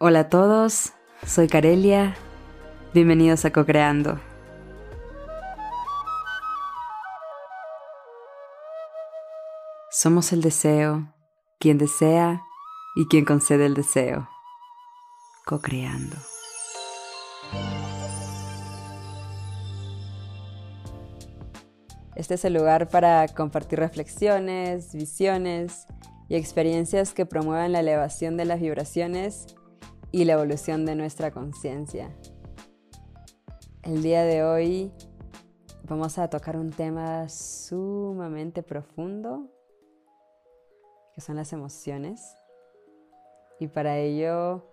Hola a todos, soy Carelia. Bienvenidos a Cocreando. Somos el deseo, quien desea y quien concede el deseo. Cocreando. Este es el lugar para compartir reflexiones, visiones y experiencias que promuevan la elevación de las vibraciones y la evolución de nuestra conciencia. El día de hoy vamos a tocar un tema sumamente profundo, que son las emociones. Y para ello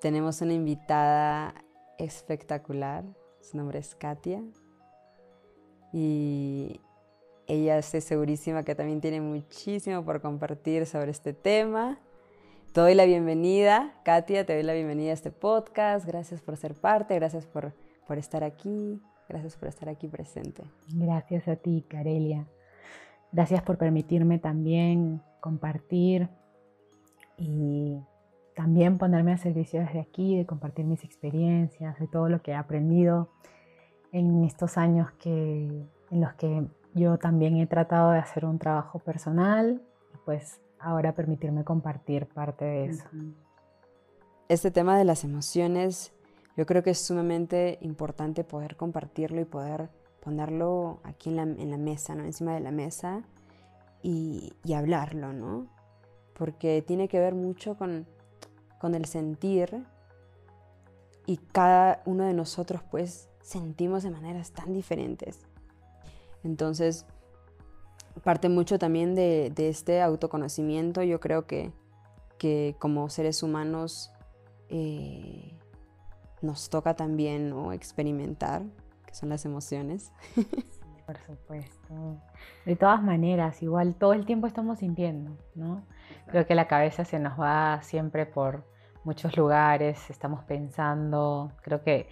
tenemos una invitada espectacular, su nombre es Katia. Y ella estoy segurísima que también tiene muchísimo por compartir sobre este tema. Te doy la bienvenida, Katia, te doy la bienvenida a este podcast. Gracias por ser parte, gracias por, por estar aquí, gracias por estar aquí presente. Gracias a ti, Carelia. Gracias por permitirme también compartir y también ponerme a servicio desde aquí, de compartir mis experiencias, de todo lo que he aprendido en estos años que, en los que yo también he tratado de hacer un trabajo personal pues ahora permitirme compartir parte de eso. Este tema de las emociones, yo creo que es sumamente importante poder compartirlo y poder ponerlo aquí en la, mesa, ¿no? Encima de la mesa y, hablarlo, ¿no? Porque tiene que ver mucho con, con el sentir y cada uno de nosotros pues sentimos de maneras tan diferentes. Entonces, parte mucho también de, este autoconocimiento. Yo creo que, como seres humanos eh, nos toca también experimentar, que son las emociones. Por supuesto. De todas maneras, igual todo el tiempo estamos sintiendo, ¿no? Creo que la cabeza se nos va siempre por muchos lugares, estamos pensando, creo que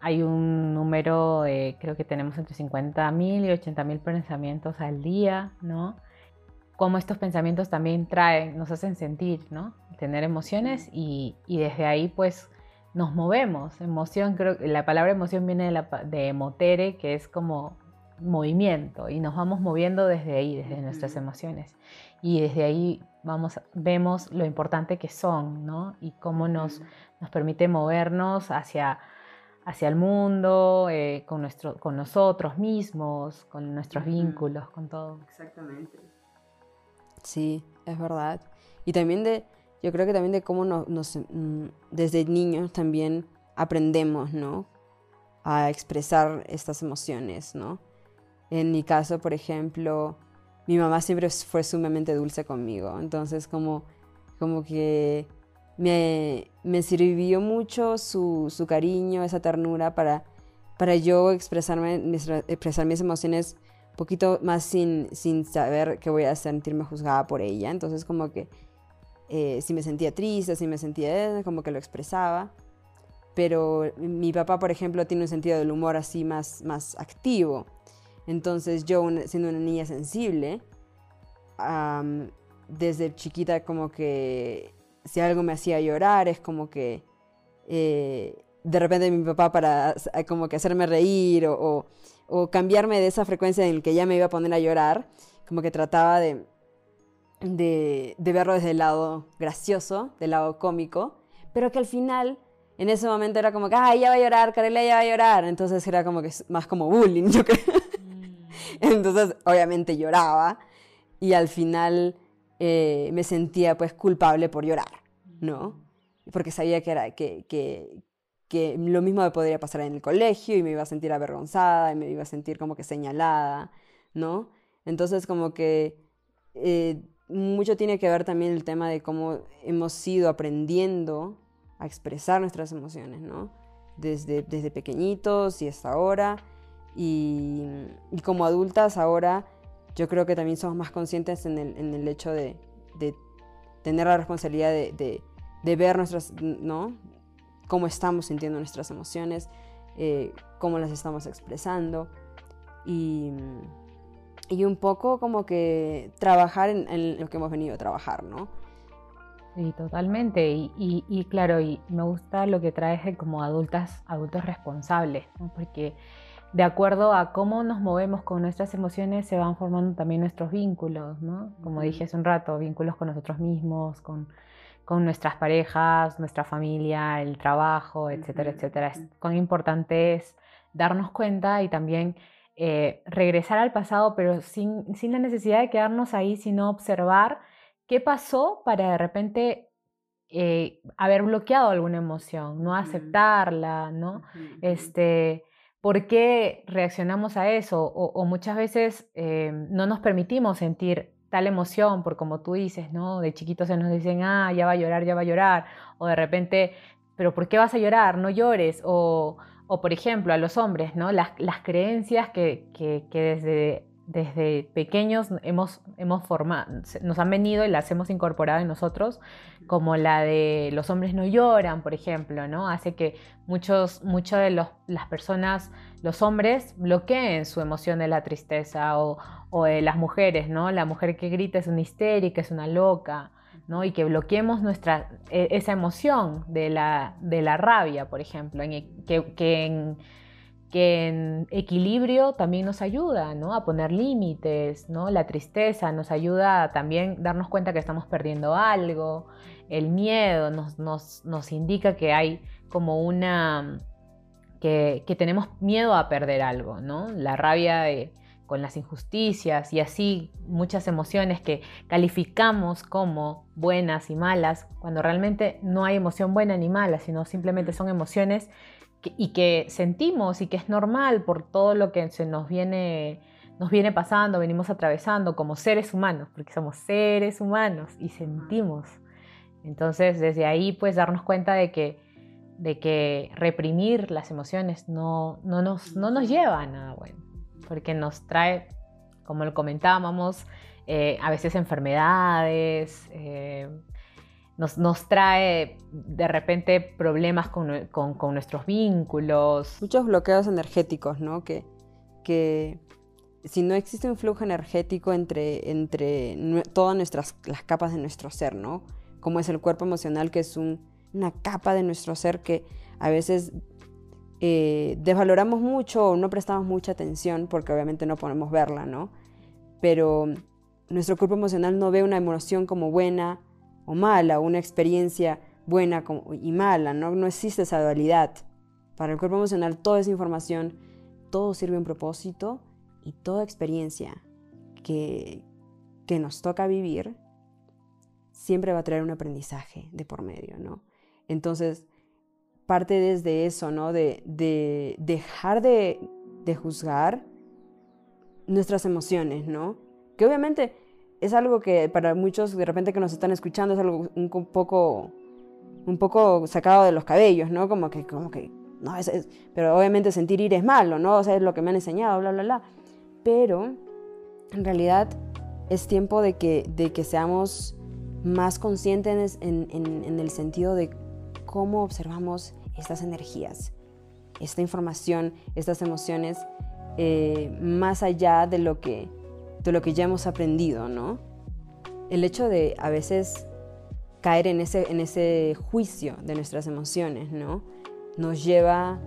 hay un número, creo que tenemos entre 50.000 y 80.000 pensamientos al día, ¿no? Cómo estos pensamientos también traen, nos hacen sentir, ¿no? Tener emociones y, desde ahí pues nos movemos. Emoción, creo que la palabra emoción viene de, la, de motere, que es como movimiento y nos vamos moviendo desde ahí, desde nuestras emociones. Y desde ahí vamos, vemos lo importante que son, ¿no? Y cómo nos, nos permite movernos hacia hacia el mundo, eh, con, nuestro, con nosotros mismos, con nuestros vínculos, con todo. Exactamente. Sí, es verdad. Y también de, yo creo que también de cómo nos, mm, desde niños también aprendemos, ¿no? A expresar estas emociones, ¿no? En mi caso, por ejemplo, mi mamá siempre fue sumamente dulce conmigo, entonces como, como que me, me sirvió mucho su, su, cariño, esa ternura para, para yo expresarme, expresar mis emociones un poquito más sin, sin saber que voy a sentirme juzgada por ella. Entonces como que eh, si me sentía triste, si me sentía, como que lo expresaba. Pero mi papá, por ejemplo, tiene un sentido del humor así más, más activo. Entonces yo, siendo una niña sensible, desde chiquita como que si algo me hacía llorar, es como que eh, de repente mi papá para como que hacerme reír o, cambiarme de esa frecuencia en la que ya me iba a poner a llorar, como que trataba de, de, verlo desde el lado gracioso, del lado cómico, pero que al final en ese momento era como que, ay, ya va a llorar, Carela ya va a llorar. Entonces era como que más como bullying, yo creo. Mm. Entonces, obviamente lloraba y al final eh, me sentía pues culpable por llorar, ¿no? Porque sabía que, era, que, que, que, lo mismo me podría pasar en el colegio y me iba a sentir avergonzada y me iba a sentir como que señalada, ¿no? Entonces como que eh, mucho tiene que ver también el tema de cómo hemos ido aprendiendo a expresar nuestras emociones, ¿no? Desde, desde pequeñitos y hasta ahora. Y, y como adultas ahora yo creo que también somos más conscientes en el, en el hecho de, de, tener la responsabilidad de, de, ver nuestras, ¿no? Cómo estamos sintiendo nuestras emociones, eh, cómo las estamos expresando y, y, un poco como que trabajar en, lo que hemos venido a trabajar, ¿no? Sí, totalmente. Y, claro, y me gusta lo que traes como adultas, adultos responsables, porque de acuerdo a cómo nos movemos con nuestras emociones se van formando también nuestros vínculos, ¿no? Como dije hace un rato, vínculos con nosotros mismos, con, con nuestras parejas, nuestra familia, el trabajo, etcétera, etcétera. Es, cuán importante es darnos cuenta y también eh, regresar al pasado, pero sin, sin, la necesidad de quedarnos ahí, sino observar qué pasó para de repente eh, haber bloqueado alguna emoción, no aceptarla, ¿no? Este, ¿Por qué reaccionamos a eso? O, muchas veces eh, no nos permitimos sentir tal emoción, por como tú dices, ¿no? De chiquitos se nos dicen, ah, ya va a llorar, ya va a llorar. O de repente, pero ¿por qué vas a llorar? No llores. O, o por ejemplo, a los hombres, ¿no? Las, las creencias que, que, que desde desde pequeños hemos, hemos formado, nos han venido y las hemos incorporado en nosotros, como la de los hombres no lloran, por ejemplo, ¿no? Hace que muchos, muchas de los, las personas, los hombres, bloqueen su emoción de la tristeza o, o, de las mujeres, ¿no? La mujer que grita es una histérica, es una loca, ¿no? Y que bloqueemos nuestra, e, esa emoción de la, de la rabia, por ejemplo, en, que, que en que en equilibrio también nos ayuda ¿no? a poner límites, ¿no? la tristeza nos ayuda a también darnos cuenta que estamos perdiendo algo, el miedo nos, nos, nos indica que hay como una, que, que, tenemos miedo a perder algo, ¿no? la rabia con las injusticias y así muchas emociones que calificamos como buenas y malas, cuando realmente no hay emoción buena ni mala, sino simplemente son emociones y que sentimos y que es normal por todo lo que se nos viene, nos viene pasando, venimos atravesando como seres humanos, porque somos seres humanos y sentimos. Entonces, desde ahí, pues darnos cuenta de que, de que reprimir las emociones no, no, nos, no nos lleva a nada bueno, porque nos trae, como lo comentábamos, eh, a veces enfermedades, eh, nos, trae de repente problemas con, nuestros vínculos. Muchos bloqueos energéticos, ¿no? Que, que si no existe un flujo energético entre, entre todas nuestras, las capas de nuestro ser, ¿no? Como es el cuerpo emocional, que es una capa de nuestro ser que a veces eh, desvaloramos mucho o no prestamos mucha atención porque obviamente no podemos verla, ¿no? Pero nuestro cuerpo emocional no ve una emoción como buena o mala, una experiencia buena y mala, ¿no? no existe esa dualidad. Para el cuerpo emocional toda esa información, todo sirve un propósito y toda experiencia que, que nos toca vivir siempre va a traer un aprendizaje de por medio, ¿no? Entonces, parte desde eso, ¿no? De, de dejar de, de, juzgar nuestras emociones, ¿no? Que obviamente es algo que para muchos de repente que nos están escuchando es algo un, poco un poco sacado de los cabellos, ¿no? Como que, como que, no, es, pero obviamente sentir ir es malo, ¿no? O sea, es lo que me han enseñado, bla, bla, bla. Pero en realidad es tiempo de que, de que seamos más conscientes en, en, el sentido de cómo observamos estas energías, esta información, estas emociones, eh, más allá de lo que de lo que ya hemos aprendido, ¿no? El hecho de a veces caer en ese, en ese juicio de nuestras emociones, ¿no? Nos lleva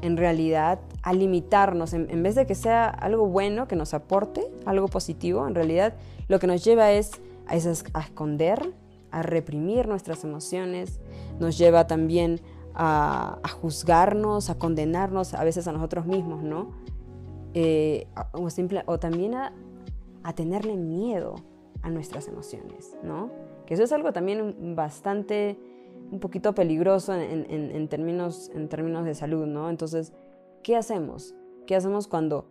en realidad a limitarnos, en, vez de que sea algo bueno que nos aporte, algo positivo, en realidad lo que nos lleva es a, a esconder, a reprimir nuestras emociones, nos lleva también a, juzgarnos, a condenarnos a veces a nosotros mismos, ¿no? Eh, o también a a tenerle miedo a nuestras emociones, ¿no? Que eso es algo también bastante, un poquito peligroso en, términos, en términos de salud, ¿no? Entonces, ¿qué hacemos? ¿Qué hacemos cuando,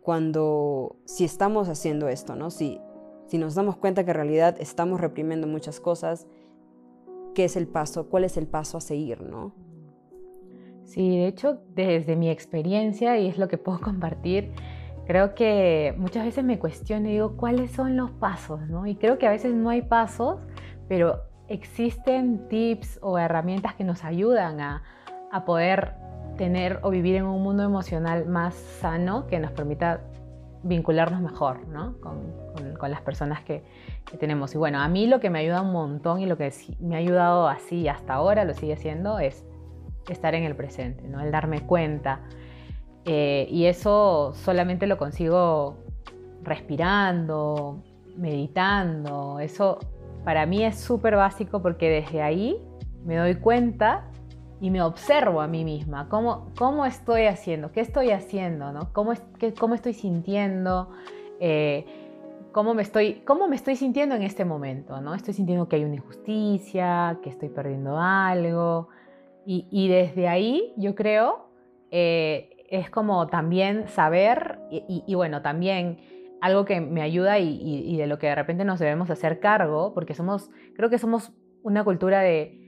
cuando, si estamos haciendo esto, ¿no? Si, si nos damos cuenta que en realidad estamos reprimiendo muchas cosas, ¿qué es el paso? ¿Cuál es el paso a seguir, no? Sí, de hecho, desde mi experiencia, y es lo que puedo compartir, Creo que muchas veces me cuestiono y digo, ¿cuáles son los pasos? ¿no? Y creo que a veces no hay pasos, pero existen tips o herramientas que nos ayudan a, poder tener o vivir en un mundo emocional más sano que nos permita vincularnos mejor ¿no? con, las personas que, tenemos. Y bueno, a mí lo que me ayuda un montón y lo que me ha ayudado así hasta ahora, lo sigue siendo, es estar en el presente, ¿no? el darme cuenta. Eh, y eso solamente lo consigo respirando, meditando. Eso para mí es súper básico porque desde ahí me doy cuenta y me observo a mí misma, cómo, cómo estoy haciendo, qué estoy haciendo, cómo, cómo estoy sintiendo, eh, cómo, me estoy, cómo me estoy sintiendo en este momento. Estoy sintiendo que hay una injusticia, que estoy perdiendo algo. Y, desde ahí yo creo eh, es como también saber y, bueno, también algo que me ayuda y, y, de lo que de repente nos debemos hacer cargo, porque somos, creo que somos una cultura de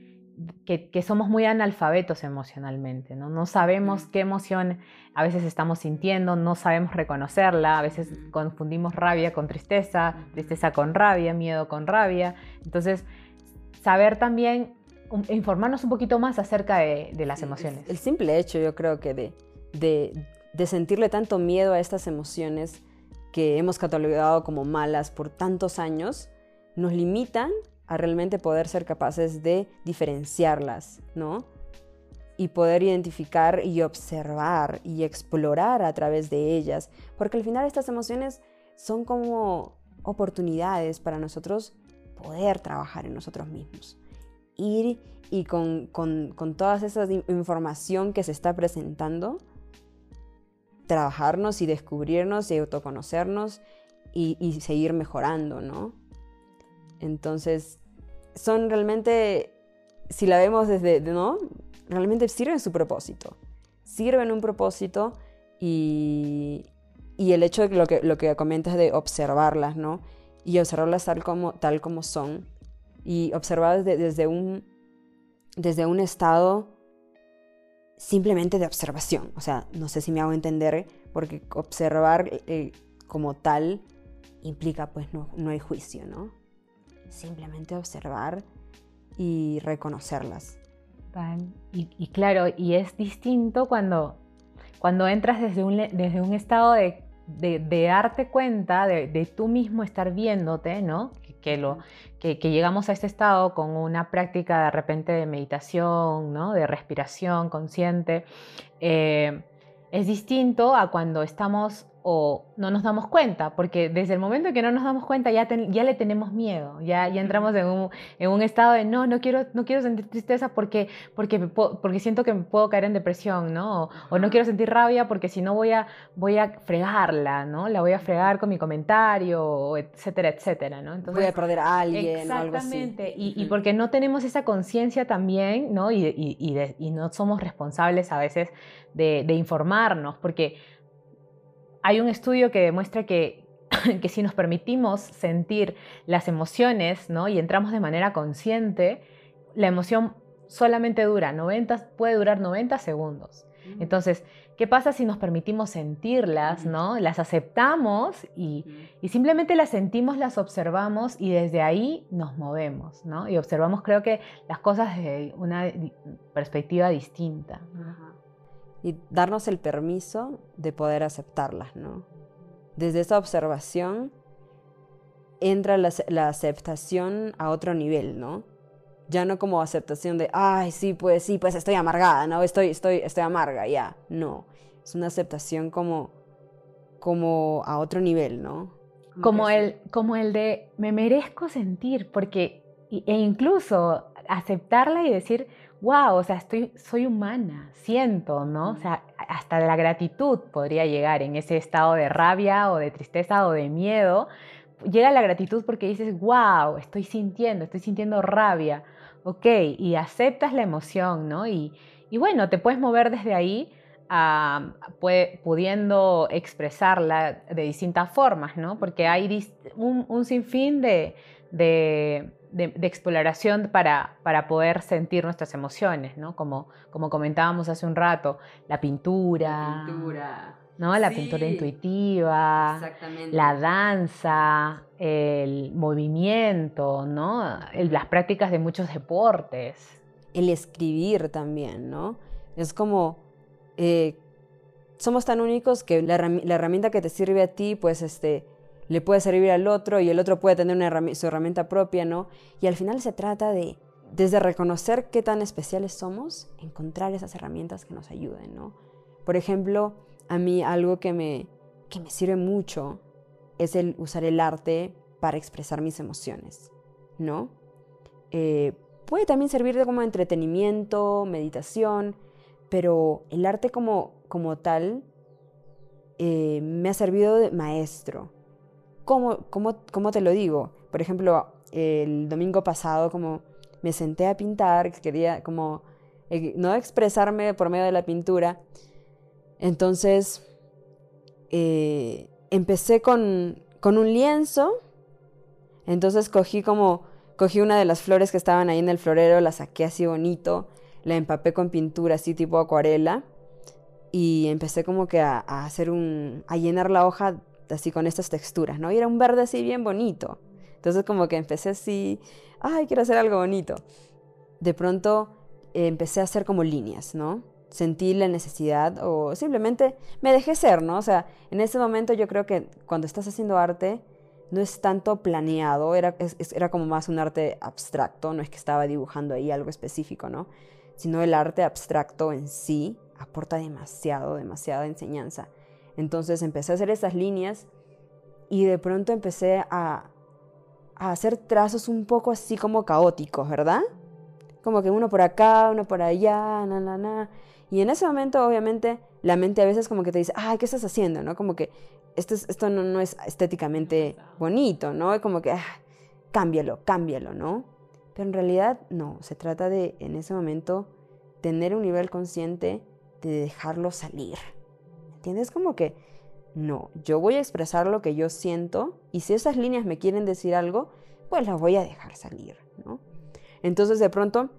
que, somos muy analfabetos emocionalmente, ¿no? No sabemos qué emoción a veces estamos sintiendo, no sabemos reconocerla, a veces confundimos rabia con tristeza, tristeza con rabia, miedo con rabia. Entonces, saber también, informarnos un poquito más acerca de, las emociones. El simple hecho, yo creo que de, de, sentirle tanto miedo a estas emociones que hemos catalogado como malas por tantos años, nos limitan a realmente poder ser capaces de diferenciarlas, ¿no? Y poder identificar y observar y explorar a través de ellas, porque al final estas emociones son como oportunidades para nosotros poder trabajar en nosotros mismos. Ir y con, con, con toda esa información que se está presentando, trabajarnos y descubrirnos y autoconocernos y, seguir mejorando, ¿no? Entonces, son realmente, si la vemos desde, ¿no? Realmente sirven su propósito. Sirven un propósito y, y el hecho de lo, que lo que comentas de observarlas, ¿no? Y observarlas tal como, tal como son. Y observarlas desde, un, desde un estado simplemente de observación. O sea, no sé si me hago entender, porque observar eh, como tal implica pues no, no hay juicio, ¿no? simplemente observar y reconocerlas. Y, claro, y es distinto cuando, cuando entras desde un, desde un estado de, de, darte cuenta, de, de, tú mismo estar viéndote, ¿no? Que, lo, que, llegamos a este estado con una práctica de repente de meditación, ¿no? De respiración consciente. Eh, es distinto a cuando estamos o no nos damos cuenta, porque desde el momento en que no nos damos cuenta ya, ya le tenemos miedo, ya, ya entramos en un, en un, estado de no, no quiero, no quiero sentir tristeza porque, porque, porque siento que me puedo caer en depresión, ¿no? O, no quiero sentir rabia porque si no voy a, voy a fregarla, ¿no? La voy a fregar con mi comentario, etcétera, etcétera, ¿no? Entonces, voy a perder a alguien exactamente, o algo así. Y, y porque no tenemos esa conciencia también, ¿no? Y, y, y, no somos responsables a veces de, de informarnos, porque hay un estudio que demuestra que, que si nos permitimos sentir las emociones ¿no? y entramos de manera consciente, la emoción solamente dura 90, puede durar 90 segundos. Mm. Entonces, ¿qué pasa si nos permitimos sentirlas, ¿no? Las aceptamos y, y, simplemente las sentimos, las observamos y desde ahí nos movemos, ¿no? Y observamos, creo que, las cosas desde una perspectiva distinta y darnos el permiso de poder aceptarlas, ¿no? Desde esa observación entra la, aceptación a otro nivel, ¿no? Ya no como aceptación de, ay, sí, pues sí, pues estoy amargada, ¿no? Estoy, estoy, estoy amarga, ya. No, es una aceptación como, como a otro nivel, ¿no? Como el, como el de me merezco sentir, porque, e incluso aceptarla y decir, wow, o sea, estoy, soy humana, siento, ¿no? O sea, hasta la gratitud podría llegar en ese estado de rabia o de tristeza o de miedo. Llega la gratitud porque dices, wow, estoy sintiendo, estoy sintiendo rabia, ok, y aceptas la emoción, ¿no? Y, bueno, te puedes mover desde ahí pudiendo expresarla de distintas formas, ¿no? Porque hay un, sinfín de de, exploración para, para, poder sentir nuestras emociones, ¿no? Como, como comentábamos hace un rato, la pintura. La pintura. ¿no? La pintura intuitiva, la danza, el movimiento, ¿no? las prácticas de muchos deportes. El escribir también, ¿no? Es como, eh, somos tan únicos que la, herramienta que te sirve a ti, pues este, le puede servir al otro y el otro puede tener su herramienta propia, ¿no? Y al final se trata de, desde reconocer qué tan especiales somos, encontrar esas herramientas que nos ayuden, ¿no? Por ejemplo, a mí algo que me, que me sirve mucho es el usar el arte para expresar mis emociones, ¿no? Eh, puede también servir de como entretenimiento, meditación, pero el arte como, como tal eh, me ha servido de maestro. ¿Cómo, cómo, te lo digo? Por ejemplo, el domingo pasado como me senté a pintar, quería como eh, no expresarme por medio de la pintura, entonces eh, empecé con, con un lienzo, entonces cogí como, cogí una de las flores que estaban ahí en el florero, la saqué así bonito, la empapé con pintura así tipo acuarela y empecé como que a, hacer un, a llenar la hoja así con estas texturas, ¿no? Y era un verde así bien bonito. Entonces como que empecé así, ay, quiero hacer algo bonito. De pronto eh, empecé a hacer como líneas, ¿no? Sentí la necesidad o simplemente me dejé ser, ¿no? O sea, en ese momento yo creo que cuando estás haciendo arte no es tanto planeado, era, era como más un arte abstracto, no es que estaba dibujando ahí algo específico, ¿no? sino el arte abstracto en sí aporta demasiado, demasiada enseñanza. Entonces empecé a hacer esas líneas y de pronto empecé a, hacer trazos un poco así como caóticos, ¿verdad? Como que uno por acá, uno por allá, na, na, na. Y en ese momento, obviamente, la mente a veces como que te dice, ay, ¿qué estás haciendo? ¿No? Como que esto, esto no, no, es estéticamente bonito, ¿no? Como que, ah, cámbialo, cámbialo, ¿no? Pero en realidad no, se trata de en ese momento tener un nivel consciente de dejarlo salir. ¿Entiendes? Como que no, yo voy a expresar lo que yo siento y si esas líneas me quieren decir algo, pues las voy a dejar salir, ¿no? Entonces de pronto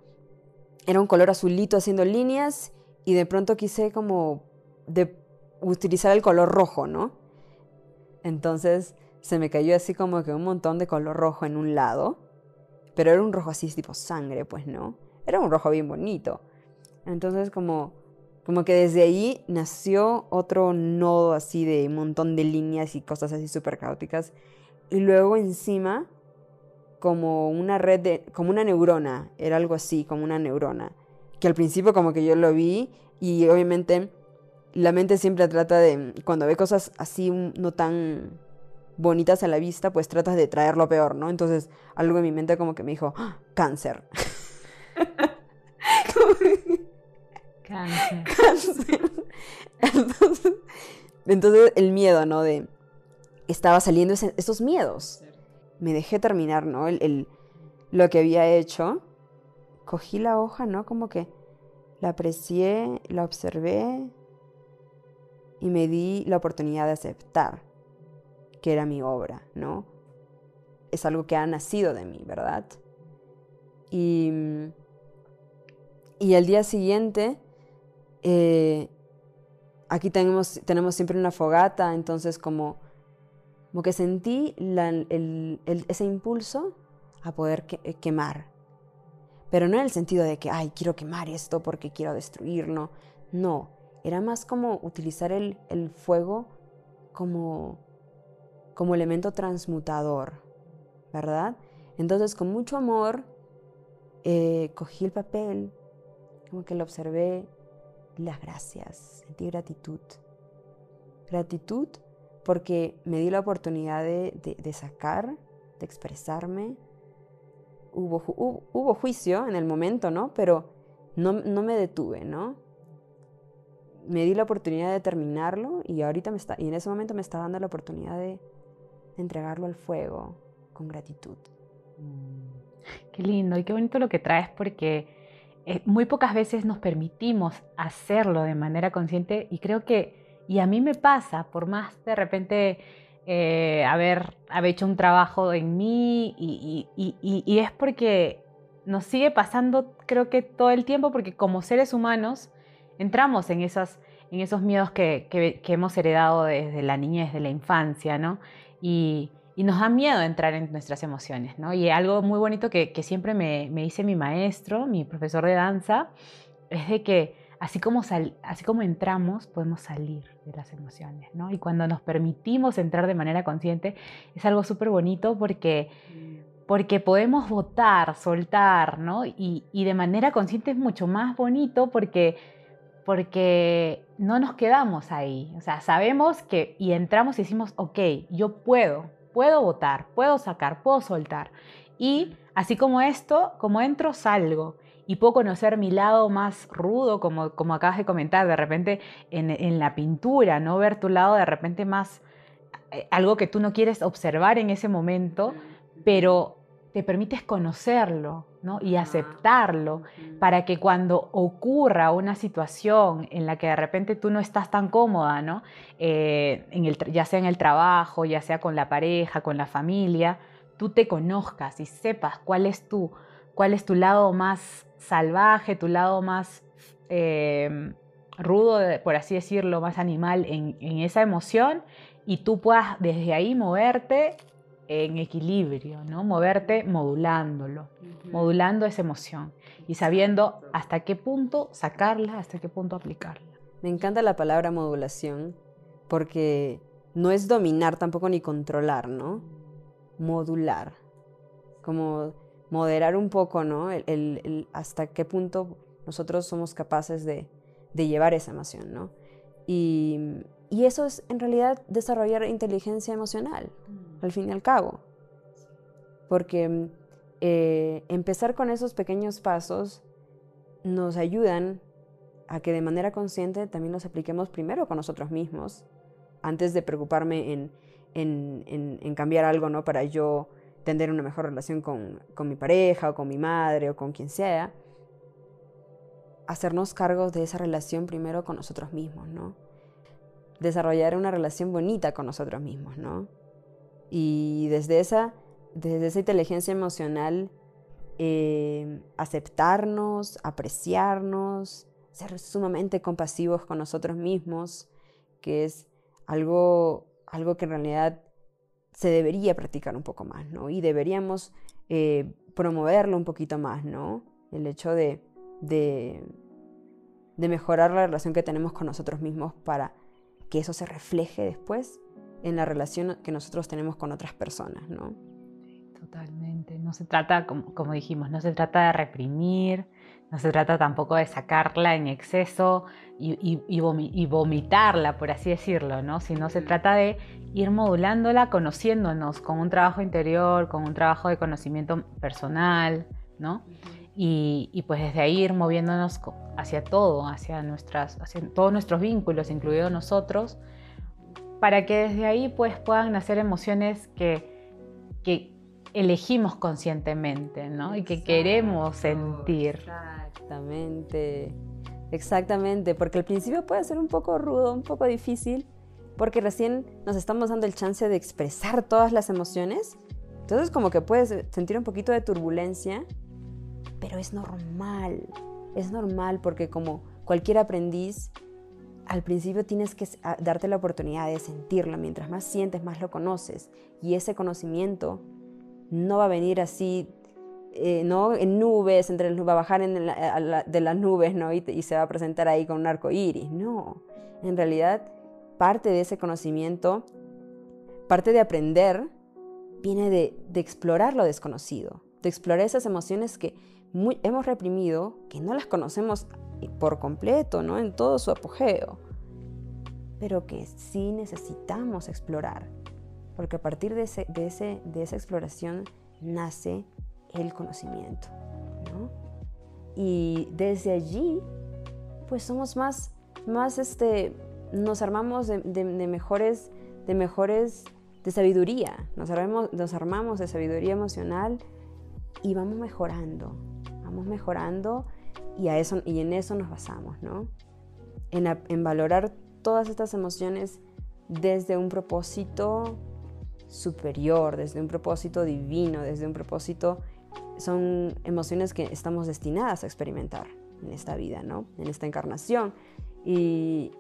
era un color azulito haciendo líneas y de pronto quise como utilizar el color rojo, ¿no? Entonces se me cayó así como que un montón de color rojo en un lado pero era un rojo así tipo sangre, pues no. Era un rojo bien bonito. Entonces como, como que desde ahí nació otro nodo así de montón de líneas y cosas así súper caóticas. Y luego encima como una red de, como una neurona, era algo así, como una neurona. Que al principio como que yo lo vi y obviamente la mente siempre trata de, cuando ve cosas así no tan bonitas a la vista, pues tratas de traer lo peor, ¿no? Entonces, algo en mi mente como que me dijo, ¡Ah! cáncer. cáncer. Entonces, el miedo, ¿no? De, estaba saliendo esos miedos. Me dejé terminar, ¿no? El, lo que había hecho. Cogí la hoja, ¿no? Como que la aprecié, la observé y me di la oportunidad de aceptar que era mi obra, ¿no? Es algo que ha nacido de mí, ¿verdad? Y, y al día siguiente, eh, aquí tenemos, tenemos siempre una fogata, entonces como, como que sentí ese impulso a poder quemar. Pero no en el sentido de que, ay, quiero quemar esto porque quiero destruirlo. No, era más como utilizar el, el fuego como como elemento transmutador, ¿verdad? Entonces, con mucho amor, eh, cogí el papel, como que lo observé, las gracias, sentí gratitud. Gratitud porque me di la oportunidad de, sacar, de expresarme. Hubo, hubo, juicio en el momento, ¿no? Pero no, no me detuve, ¿no? Me di la oportunidad de terminarlo y ahorita me está, y en ese momento me está dando la oportunidad de, entregarlo al fuego con gratitud. Mm. Qué lindo y qué bonito lo que traes porque eh, muy pocas veces nos permitimos hacerlo de manera consciente y creo que, y a mí me pasa, por más de repente eh, haber, haber, hecho un trabajo en mí y, y, es porque nos sigue pasando creo que todo el tiempo porque como seres humanos entramos en, esas, en esos miedos que, que, que hemos heredado desde la niñez, desde la infancia, ¿no? y, nos da miedo entrar en nuestras emociones, ¿no? Y algo muy bonito que, siempre me, dice mi maestro, mi profesor de danza, es de que así como, así como entramos, podemos salir de las emociones, ¿no? Y cuando nos permitimos entrar de manera consciente, es algo súper bonito porque, porque podemos votar, soltar, ¿no? Y, y, de manera consciente es mucho más bonito porque, porque no nos quedamos ahí. O sea, sabemos que y entramos y decimos, ok, yo puedo, puedo votar, puedo sacar, puedo soltar. Y así como esto, como entro, salgo y puedo conocer mi lado más rudo, como, como acabas de comentar, de repente en, la pintura, ¿no? Ver tu lado de repente más, eh, algo que tú no quieres observar en ese momento, pero te permites conocerlo, ¿no? Y aceptarlo para que cuando ocurra una situación en la que de repente tú no estás tan cómoda, ¿no? Eh, en el, ya sea en el trabajo, ya sea con la pareja, con la familia, tú te conozcas y sepas cuál es tu, cuál es tu lado más salvaje, tu lado más eh, rudo, por así decirlo, más animal en, esa emoción y tú puedas desde ahí moverte en equilibrio, ¿no? Moverte modulándolo, modulando esa emoción y sabiendo hasta qué punto sacarla, hasta qué punto aplicarla. Me encanta la palabra modulación porque no es dominar tampoco ni controlar, ¿no? Modular. Como moderar un poco, ¿no? El, hasta qué punto nosotros somos capaces de, llevar esa emoción, ¿no? Y, eso es en realidad desarrollar inteligencia emocional. Al fin y al cabo. Porque eh, empezar con esos pequeños pasos nos ayudan a que de manera consciente también los apliquemos primero con nosotros mismos, antes de preocuparme en, en, en cambiar algo, ¿no? Para yo tener una mejor relación con, mi pareja o con mi madre o con quien sea, hacernos cargos de esa relación primero con nosotros mismos, ¿no? Desarrollar una relación bonita con nosotros mismos, ¿no? Y desde esa, desde esa inteligencia emocional, eh, aceptarnos, apreciarnos, ser sumamente compasivos con nosotros mismos, que es algo, algo que en realidad se debería practicar un poco más, ¿no? Y deberíamos eh, promoverlo un poquito más, ¿no? El hecho de, de, mejorar la relación que tenemos con nosotros mismos para que eso se refleje después en la relación que nosotros tenemos con otras personas, ¿no? Totalmente. No se trata, como, como dijimos, no se trata de reprimir, no se trata tampoco de sacarla en exceso y, vomitarla, por así decirlo, ¿no? Sino se trata de ir modulándola, conociéndonos con un trabajo interior, con un trabajo de conocimiento personal, ¿no? Y, pues desde ahí ir moviéndonos hacia todo, hacia, nuestras, hacia todos nuestros vínculos, incluidos nosotros, para que desde ahí pues puedan nacer emociones que, que elegimos conscientemente, ¿no? Y que queremos sentir. Exactamente, exactamente, porque al principio puede ser un poco rudo, un poco difícil, porque recién nos estamos dando el chance de expresar todas las emociones, entonces como que puedes sentir un poquito de turbulencia, pero es normal, es normal porque como cualquier aprendiz, al principio tienes que darte la oportunidad de sentirlo, mientras más sientes, más lo conoces, y ese conocimiento no va a venir así eh, ¿no? en nubes, entre va a bajar de las nubes ¿no? Y, se va a presentar ahí con un arco iris. No, en realidad parte de ese conocimiento, parte de aprender, viene de, explorar lo desconocido, de explorar esas emociones que hemos reprimido, que no las conocemos por completo, ¿no? en todo su apogeo, pero que sí necesitamos explorar, porque a partir de, de esa exploración nace el conocimiento. Y desde allí, pues somos más, más este, nos armamos de, mejores, de mejores, de sabiduría, nos armamos, nos armamos de sabiduría emocional y vamos mejorando, vamos mejorando y, a eso, y en eso nos basamos, ¿no? En, en valorar todas estas emociones desde un propósito superior, desde un propósito divino, desde un propósito son emociones que estamos destinadas a experimentar en esta vida, ¿no? En esta encarnación. Y,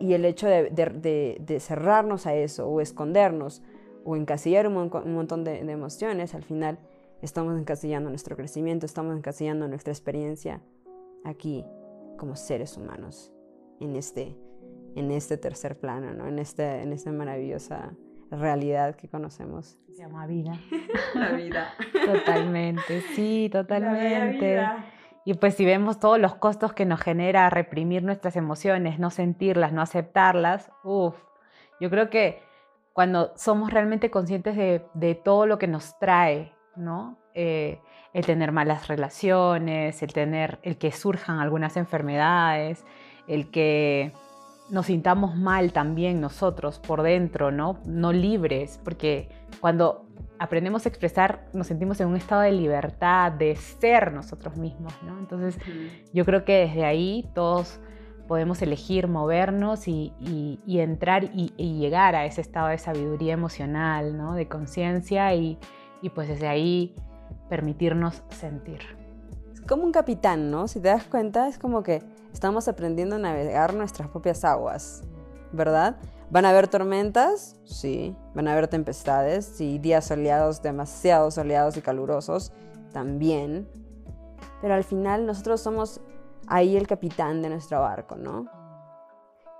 el hecho de, cerrarnos a eso o escondernos o encasillar un, montón de, emociones, al final estamos encasillando nuestro crecimiento, estamos encasillando nuestra experiencia aquí como seres humanos en este, en este tercer plano, ¿no? en, este, en esta maravillosa realidad que conocemos. Se llama vida. La vida. Totalmente, sí, totalmente. Y pues si vemos todos los costos que nos genera reprimir nuestras emociones, no sentirlas, no aceptarlas, uff, yo creo que cuando somos realmente conscientes de, todo lo que nos trae, ¿no? Eh, el tener malas relaciones, el tener, el que surjan algunas enfermedades, el que nos sintamos mal también nosotros por dentro, ¿no? No libres, porque cuando aprendemos a expresar nos sentimos en un estado de libertad, de ser nosotros mismos, ¿no? Entonces yo creo que desde ahí todos podemos elegir movernos y, entrar y, llegar a ese estado de sabiduría emocional, ¿no? De conciencia y, y pues desde ahí permitirnos sentir. Es como un capitán, ¿no? Si te das cuenta, es como que estamos aprendiendo a navegar nuestras propias aguas, ¿verdad? ¿Van a haber tormentas? Sí. ¿Van a haber tempestades? Sí. Días soleados, demasiado soleados y calurosos, también. Pero al final nosotros somos ahí el capitán de nuestro barco, ¿no?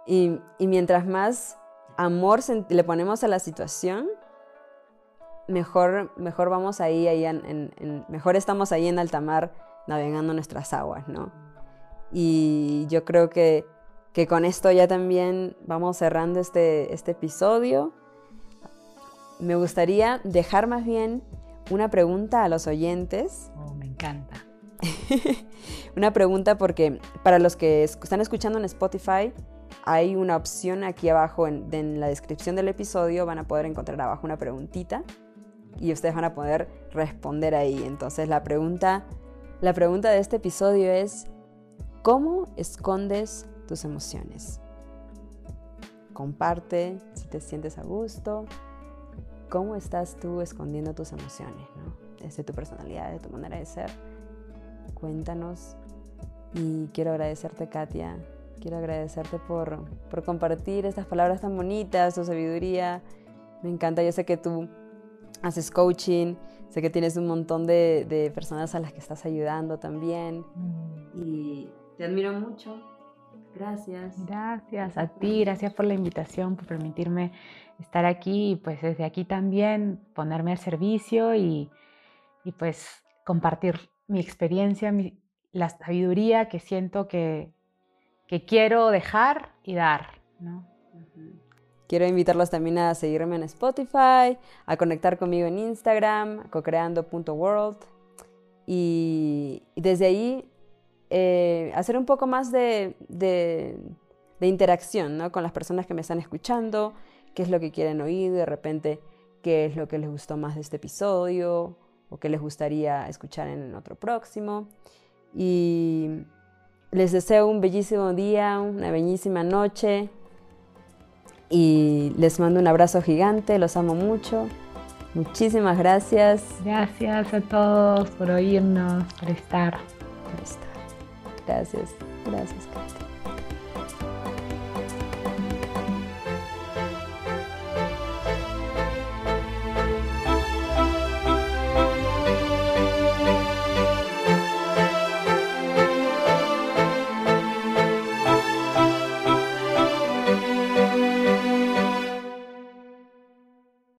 Y, mientras más amor le ponemos a la situación, mejor, mejor vamos ahí, ahí mejor estamos ahí en alta mar navegando nuestras aguas, ¿no? Y yo creo que, que con esto ya también vamos cerrando este, este episodio. Me gustaría dejar más bien una pregunta a los oyentes. Oh, me encanta. una pregunta porque para los que están escuchando en Spotify, hay una opción aquí abajo en, en, la descripción del episodio, van a poder encontrar abajo una preguntita y ustedes van a poder responder ahí. Entonces la pregunta, la pregunta de este episodio es, ¿Cómo escondes tus emociones? Comparte si te sientes a gusto. ¿Cómo estás tú escondiendo tus emociones? ¿no? Desde tu personalidad, de tu manera de ser. Cuéntanos. Y quiero agradecerte, Katia. Quiero agradecerte por, por compartir estas palabras tan bonitas, tu sabiduría. Me encanta. Yo sé que tú haces coaching. Sé que tienes un montón de, de personas a las que estás ayudando también. Mm. Y te admiro mucho. Gracias. Gracias a ti, gracias por la invitación, por permitirme estar aquí y pues desde aquí también ponerme al servicio y, pues compartir mi experiencia, la sabiduría que siento que, quiero dejar y dar. Quiero invitarlos también a seguirme en Spotify, a conectar conmigo en Instagram, cocreando.world. Y, desde ahí eh, hacer un poco más de, interacción con las personas que me están escuchando, qué es lo que quieren oír, de repente qué es lo que les gustó más de este episodio o qué les gustaría escuchar en otro próximo. Y les deseo un bellísimo día, una bellísima noche y les mando un abrazo gigante, los amo mucho. Muchísimas gracias. Gracias a todos por oírnos, por estar. Por estar. Gracias, gracias, Katia.